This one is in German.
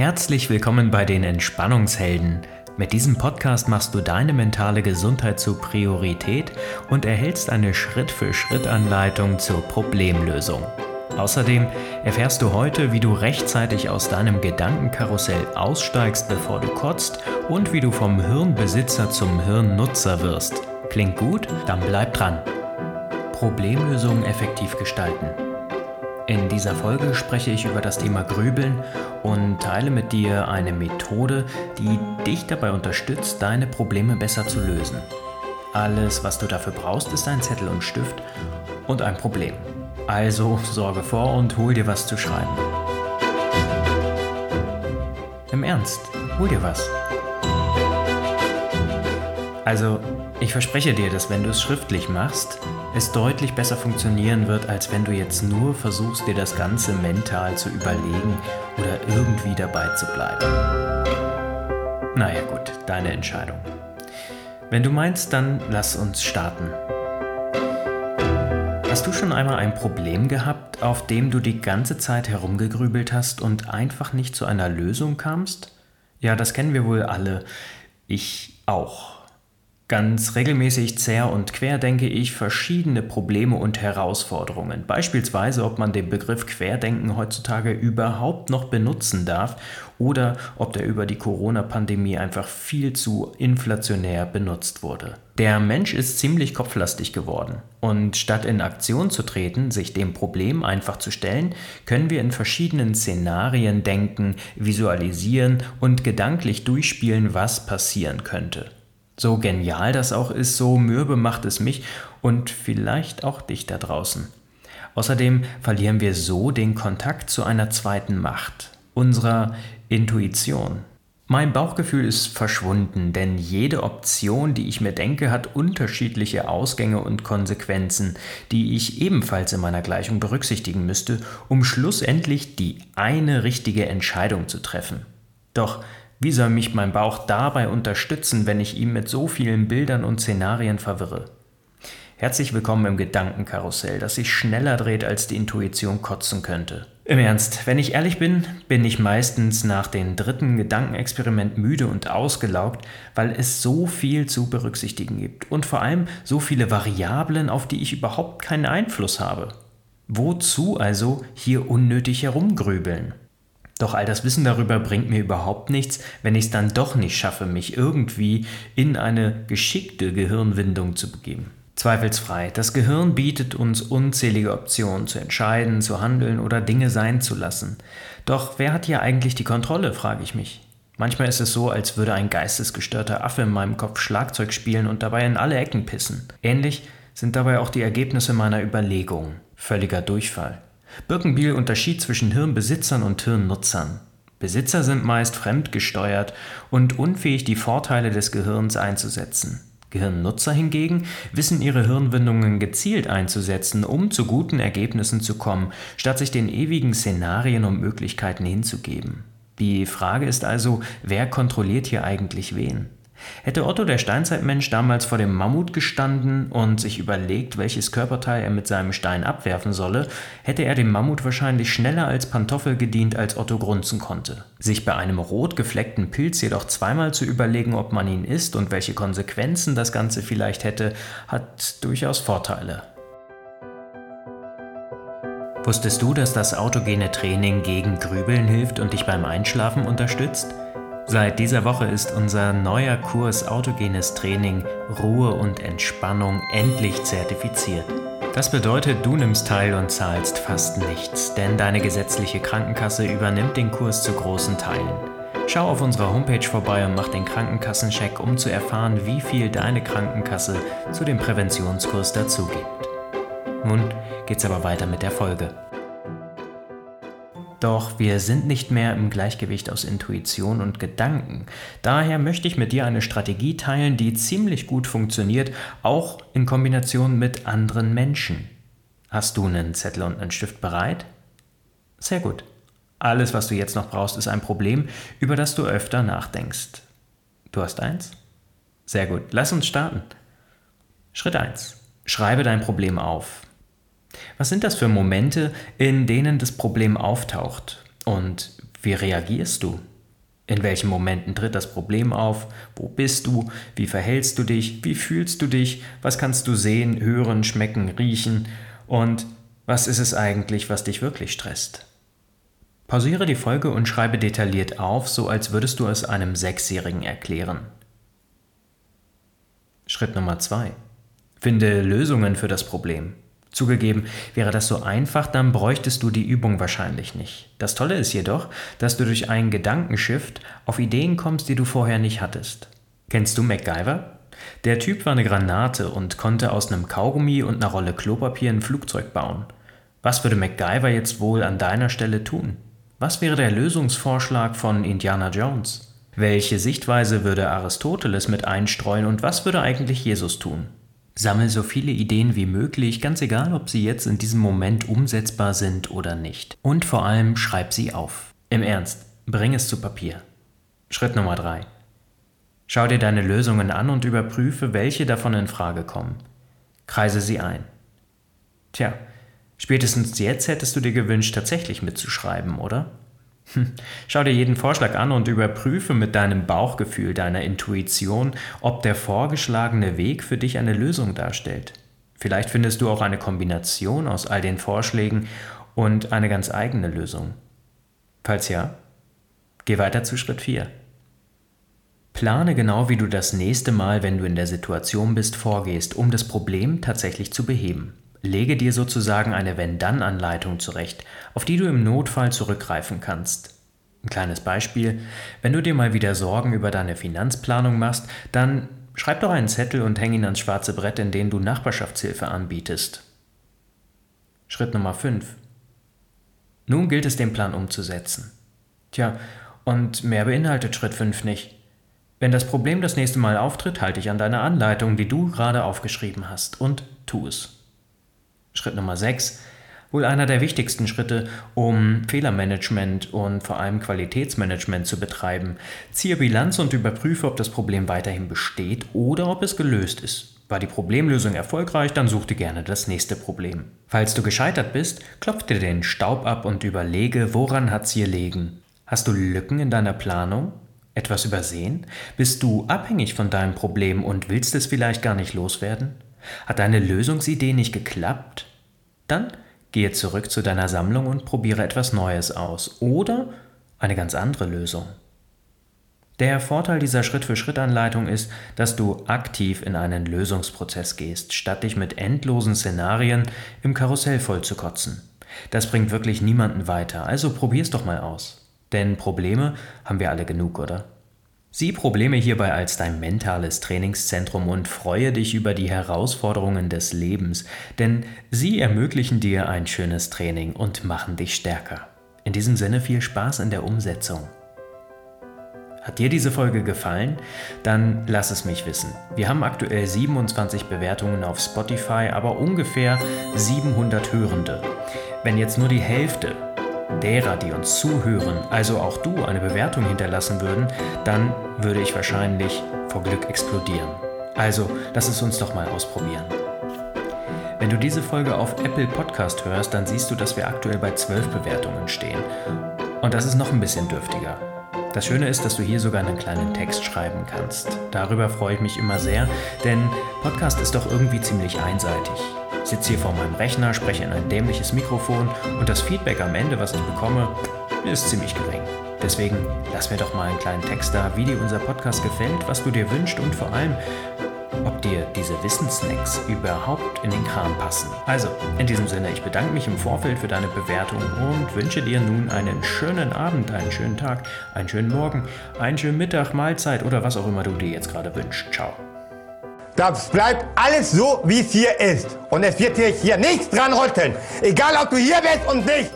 Herzlich willkommen bei den Entspannungshelden. Mit diesem Podcast machst du deine mentale Gesundheit zur Priorität und erhältst eine Schritt-für-Schritt-Anleitung zur Problemlösung. Außerdem erfährst du heute, wie du rechtzeitig aus deinem Gedankenkarussell aussteigst, bevor du kotzt und wie du vom Hirnbesitzer zum Hirnnutzer wirst. Klingt gut? Dann bleib dran. Problemlösungen effektiv gestalten. In dieser Folge spreche ich über das Thema Grübeln und teile mit dir eine Methode, die dich dabei unterstützt, deine Probleme besser zu lösen. Alles, was du dafür brauchst, ist ein Zettel und Stift und ein Problem. Also sorge vor und hol dir was zu schreiben. Im Ernst, hol dir was. Also, ich verspreche dir, dass wenn du es schriftlich machst, es deutlich besser funktionieren wird, als wenn du jetzt nur versuchst, dir das Ganze mental zu überlegen oder irgendwie dabei zu bleiben. Naja gut, deine Entscheidung. Wenn du meinst, dann lass uns starten. Hast du schon einmal ein Problem gehabt, auf dem du die ganze Zeit herumgegrübelt hast und einfach nicht zu einer Lösung kamst? Ja, das kennen wir wohl alle. Ich auch. Ganz regelmäßig zerr und quer denke ich verschiedene Probleme und Herausforderungen. Beispielsweise, ob man den Begriff Querdenken heutzutage überhaupt noch benutzen darf oder ob der über die Corona-Pandemie einfach viel zu inflationär benutzt wurde. Der Mensch ist ziemlich kopflastig geworden. Und statt in Aktion zu treten, sich dem Problem einfach zu stellen, können wir in verschiedenen Szenarien denken, visualisieren und gedanklich durchspielen, was passieren könnte. So genial das auch ist, so mürbe macht es mich und vielleicht auch dich da draußen. Außerdem verlieren wir so den Kontakt zu einer zweiten Macht, unserer Intuition. Mein Bauchgefühl ist verschwunden, denn jede Option, die ich mir denke, hat unterschiedliche Ausgänge und Konsequenzen, die ich ebenfalls in meiner Gleichung berücksichtigen müsste, um schlussendlich die eine richtige Entscheidung zu treffen. Doch wie soll mich mein Bauch dabei unterstützen, wenn ich ihn mit so vielen Bildern und Szenarien verwirre? Herzlich willkommen im Gedankenkarussell, das sich schneller dreht, als die Intuition kotzen könnte. Im Ernst, wenn ich ehrlich bin, bin ich meistens nach dem dritten Gedankenexperiment müde und ausgelaugt, weil es so viel zu berücksichtigen gibt und vor allem so viele Variablen, auf die ich überhaupt keinen Einfluss habe. Wozu also hier unnötig herumgrübeln? Doch all das Wissen darüber bringt mir überhaupt nichts, wenn ich es dann doch nicht schaffe, mich irgendwie in eine geschickte Gehirnwindung zu begeben. Zweifelsfrei, das Gehirn bietet uns unzählige Optionen zu entscheiden, zu handeln oder Dinge sein zu lassen. Doch wer hat hier eigentlich die Kontrolle, frage ich mich. Manchmal ist es so, als würde ein geistesgestörter Affe in meinem Kopf Schlagzeug spielen und dabei in alle Ecken pissen. Ähnlich sind dabei auch die Ergebnisse meiner Überlegungen. Völliger Durchfall. Birkenbiel unterschied zwischen Hirnbesitzern und Hirnnutzern. Besitzer sind meist fremdgesteuert und unfähig, die Vorteile des Gehirns einzusetzen. Gehirnnutzer hingegen wissen ihre Hirnwindungen gezielt einzusetzen, um zu guten Ergebnissen zu kommen, statt sich den ewigen Szenarien und Möglichkeiten hinzugeben. Die Frage ist also, wer kontrolliert hier eigentlich wen? Hätte Otto der Steinzeitmensch damals vor dem Mammut gestanden und sich überlegt, welches Körperteil er mit seinem Stein abwerfen solle, hätte er dem Mammut wahrscheinlich schneller als Pantoffel gedient, als Otto grunzen konnte. Sich bei einem rot gefleckten Pilz jedoch zweimal zu überlegen, ob man ihn isst und welche Konsequenzen das Ganze vielleicht hätte, hat durchaus Vorteile. Wusstest du, dass das autogene Training gegen Grübeln hilft und dich beim Einschlafen unterstützt? Seit dieser Woche ist unser neuer Kurs Autogenes Training Ruhe und Entspannung endlich zertifiziert. Das bedeutet, du nimmst teil und zahlst fast nichts, denn deine gesetzliche Krankenkasse übernimmt den Kurs zu großen Teilen. Schau auf unserer Homepage vorbei und mach den Krankenkassencheck, um zu erfahren, wie viel deine Krankenkasse zu dem Präventionskurs dazugibt. Nun geht's aber weiter mit der Folge. Doch wir sind nicht mehr im Gleichgewicht aus Intuition und Gedanken. Daher möchte ich mit dir eine Strategie teilen, die ziemlich gut funktioniert, auch in Kombination mit anderen Menschen. Hast du einen Zettel und einen Stift bereit? Sehr gut. Alles, was du jetzt noch brauchst, ist ein Problem, über das du öfter nachdenkst. Du hast eins? Sehr gut. Lass uns starten. Schritt 1. Schreibe dein Problem auf. Was sind das für Momente, in denen das Problem auftaucht? Und wie reagierst du? In welchen Momenten tritt das Problem auf? Wo bist du? Wie verhältst du dich? Wie fühlst du dich? Was kannst du sehen, hören, schmecken, riechen? Und was ist es eigentlich, was dich wirklich stresst? Pausiere die Folge und schreibe detailliert auf, so als würdest du es einem Sechsjährigen erklären. Schritt Nummer zwei: Finde Lösungen für das Problem. Zugegeben, wäre das so einfach, dann bräuchtest du die Übung wahrscheinlich nicht. Das Tolle ist jedoch, dass du durch einen Gedankenshift auf Ideen kommst, die du vorher nicht hattest. Kennst du MacGyver? Der Typ war eine Granate und konnte aus einem Kaugummi und einer Rolle Klopapier ein Flugzeug bauen. Was würde MacGyver jetzt wohl an deiner Stelle tun? Was wäre der Lösungsvorschlag von Indiana Jones? Welche Sichtweise würde Aristoteles mit einstreuen und was würde eigentlich Jesus tun? Sammel so viele Ideen wie möglich, ganz egal, ob sie jetzt in diesem Moment umsetzbar sind oder nicht. Und vor allem schreib sie auf. Im Ernst, bring es zu Papier. Schritt Nummer 3. Schau dir deine Lösungen an und überprüfe, welche davon in Frage kommen. Kreise sie ein. Tja, spätestens jetzt hättest du dir gewünscht, tatsächlich mitzuschreiben, oder? Hm. Schau dir jeden Vorschlag an und überprüfe mit deinem Bauchgefühl, deiner Intuition, ob der vorgeschlagene Weg für dich eine Lösung darstellt. Vielleicht findest du auch eine Kombination aus all den Vorschlägen und eine ganz eigene Lösung. Falls ja, geh weiter zu Schritt 4. Plane genau, wie du das nächste Mal, wenn du in der Situation bist, vorgehst, um das Problem tatsächlich zu beheben. Lege dir sozusagen eine Wenn-Dann-Anleitung zurecht, auf die du im Notfall zurückgreifen kannst. Ein kleines Beispiel, wenn du dir mal wieder Sorgen über deine Finanzplanung machst, dann schreib doch einen Zettel und häng ihn ans schwarze Brett, in dem du Nachbarschaftshilfe anbietest. Schritt Nummer 5. Nun gilt es, den Plan umzusetzen. Tja, und mehr beinhaltet Schritt 5 nicht. Wenn das Problem das nächste Mal auftritt, halte dich an deine Anleitung, die du gerade aufgeschrieben hast, und tu es. Schritt Nummer 6, wohl einer der wichtigsten Schritte, um Fehlermanagement und vor allem Qualitätsmanagement zu betreiben. Ziehe Bilanz und überprüfe, ob das Problem weiterhin besteht oder ob es gelöst ist. War die Problemlösung erfolgreich, dann such dir gerne das nächste Problem. Falls du gescheitert bist, klopf dir den Staub ab und überlege, woran hat's hier liegen. Hast du Lücken in deiner Planung? Etwas übersehen? Bist du abhängig von deinem Problem und willst es vielleicht gar nicht loswerden? Hat deine Lösungsidee nicht geklappt? Dann gehe zurück zu deiner Sammlung und probiere etwas Neues aus oder eine ganz andere Lösung. Der Vorteil dieser Schritt-für-Schritt-Anleitung ist, dass du aktiv in einen Lösungsprozess gehst, statt dich mit endlosen Szenarien im Karussell vollzukotzen. Das bringt wirklich niemanden weiter, also probier's doch mal aus. Denn Probleme haben wir alle genug, oder? Sieh Probleme hierbei als dein mentales Trainingszentrum und freue dich über die Herausforderungen des Lebens, denn sie ermöglichen dir ein schönes Training und machen dich stärker. In diesem Sinne viel Spaß in der Umsetzung. Hat dir diese Folge gefallen? Dann lass es mich wissen. Wir haben aktuell 27 Bewertungen auf Spotify, aber ungefähr 700 Hörende. Wenn jetzt nur die Hälfte derer, die uns zuhören, also auch du, eine Bewertung hinterlassen würden, dann würde ich wahrscheinlich vor Glück explodieren. Also, lass es uns doch mal ausprobieren. Wenn du diese Folge auf Apple Podcast hörst, dann siehst du, dass wir aktuell bei 12 Bewertungen stehen. Und das ist noch ein bisschen dürftiger. Das Schöne ist, dass du hier sogar einen kleinen Text schreiben kannst. Darüber freue ich mich immer sehr, denn Podcast ist doch irgendwie ziemlich einseitig sitze hier vor meinem Rechner, spreche in ein dämliches Mikrofon und das Feedback am Ende, was ich bekomme, ist ziemlich gering. Deswegen lass mir doch mal einen kleinen Text da, wie dir unser Podcast gefällt, was du dir wünschst und vor allem, ob dir diese Wissenssnacks überhaupt in den Kram passen. Also, in diesem Sinne, ich bedanke mich im Vorfeld für deine Bewertung und wünsche dir nun einen schönen Abend, einen schönen Tag, einen schönen Morgen, einen schönen Mittag, Mahlzeit oder was auch immer du dir jetzt gerade wünschst. Ciao. Das bleibt alles so, wie es hier ist. Und es wird hier nichts dran rütteln. Egal, ob du hier bist und nicht.